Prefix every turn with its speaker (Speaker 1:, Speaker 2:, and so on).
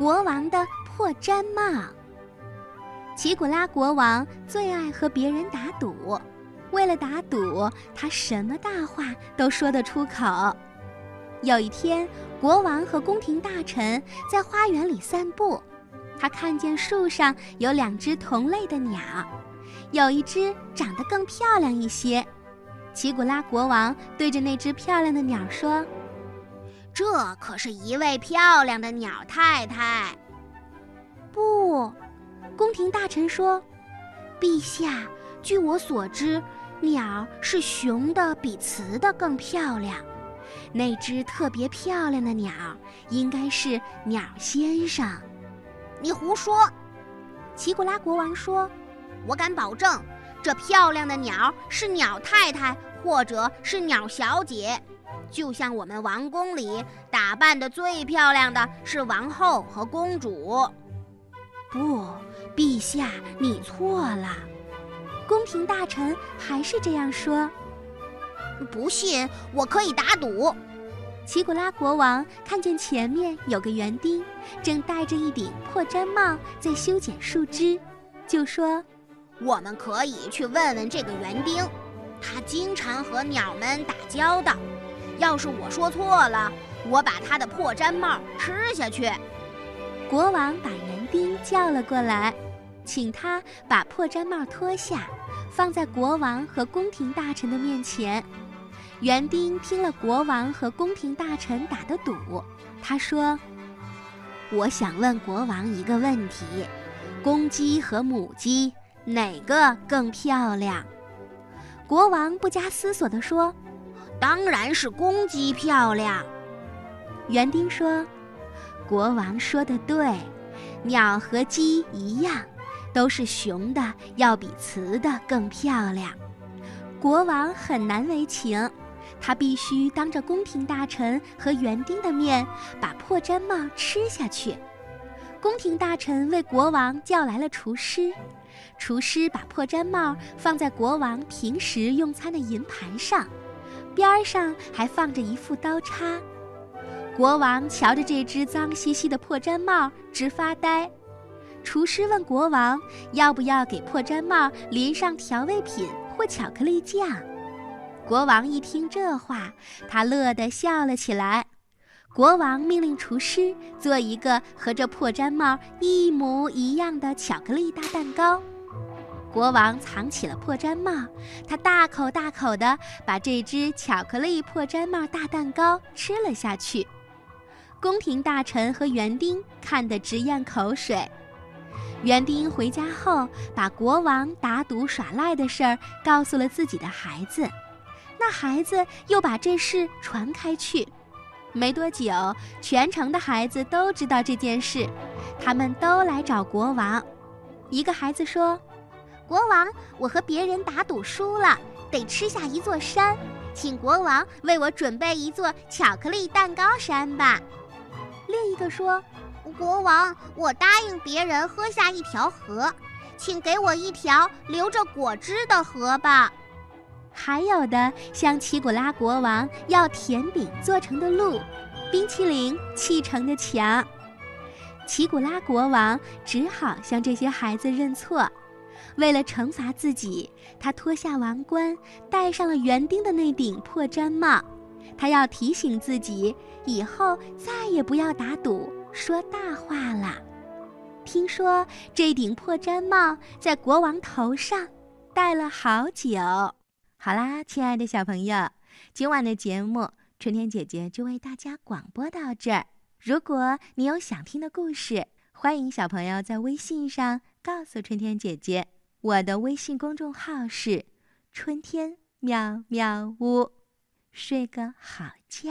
Speaker 1: 国王的破毡帽。奇古拉国王最爱和别人打赌，为了打赌，他什么大话都说得出口。有一天，国王和宫廷大臣在花园里散步，他看见树上有两只同类的鸟，有一只长得更漂亮一些。奇古拉国王对着那只漂亮的鸟说：“
Speaker 2: 这可是一位漂亮的鸟太太。”
Speaker 1: 不，宫廷大臣说：“陛下，据我所知，鸟是雄的比雌的更漂亮。那只特别漂亮的鸟应该是鸟先生。”
Speaker 2: 你胡说！
Speaker 1: 奇古拉国王说：“
Speaker 2: 我敢保证。”这漂亮的鸟是鸟太太，或者是鸟小姐，就像我们王宫里打扮的最漂亮的是王后和公主。
Speaker 1: 不，陛下，你错了。宫廷大臣还是这样说。
Speaker 2: 不信，我可以打赌。
Speaker 1: 奇古拉国王看见前面有个园丁，正戴着一顶破毡帽在修剪树枝，就说。
Speaker 2: 我们可以去问问这个园丁，他经常和鸟们打交道。要是我说错了，我把他的破毡帽吃下去。
Speaker 1: 国王把园丁叫了过来，请他把破毡帽脱下，放在国王和宫廷大臣的面前。园丁听了国王和宫廷大臣打的赌，他说：“我想问国王一个问题：公鸡和母鸡。”哪个更漂亮？国王不加思索地说：“
Speaker 2: 当然是公鸡漂亮。”
Speaker 1: 园丁说：“国王说的对，鸟和鸡一样，都是雄的要比雌的更漂亮。”国王很难为情，他必须当着宫廷大臣和园丁的面把破毡帽吃下去。宫廷大臣为国王叫来了厨师。厨师把破毡帽放在国王平时用餐的银盘上，边上还放着一副刀叉。国王瞧着这只脏兮兮的破毡帽，直发呆。厨师问国王要不要给破毡帽淋上调味品或巧克力酱。国王一听这话，他乐得笑了起来。国王命令厨师做一个和这破毡帽一模一样的巧克力大蛋糕。国王藏起了破毡帽，他大口大口地把这只巧克力破毡帽大蛋糕吃了下去。宫廷大臣和园丁看得直咽口水。园丁回家后，把国王打赌耍赖的事儿告诉了自己的孩子，那孩子又把这事传开去。没多久，全城的孩子都知道这件事，他们都来找国王。一个孩子说。
Speaker 2: 国王，我和别人打赌输了，得吃下一座山，请国王为我准备一座巧克力蛋糕山吧。
Speaker 1: 另一个说：“
Speaker 2: 国王，我答应别人喝下一条河，请给我一条流着果汁的河吧。”
Speaker 1: 还有的向奇古拉国王要甜饼做成的路，冰淇淋砌成的墙。奇古拉国王只好向这些孩子认错。为了惩罚自己，他脱下王冠，戴上了园丁的那顶破毡帽。他要提醒自己，以后再也不要打赌、说大话了。听说这顶破毡帽在国王头上戴了好久。好啦，亲爱的小朋友，今晚的节目春天姐姐就为大家广播到这儿。如果你有想听的故事，欢迎小朋友在微信上告诉春天姐姐。我的微信公众号是“春天喵喵屋”，睡个好觉。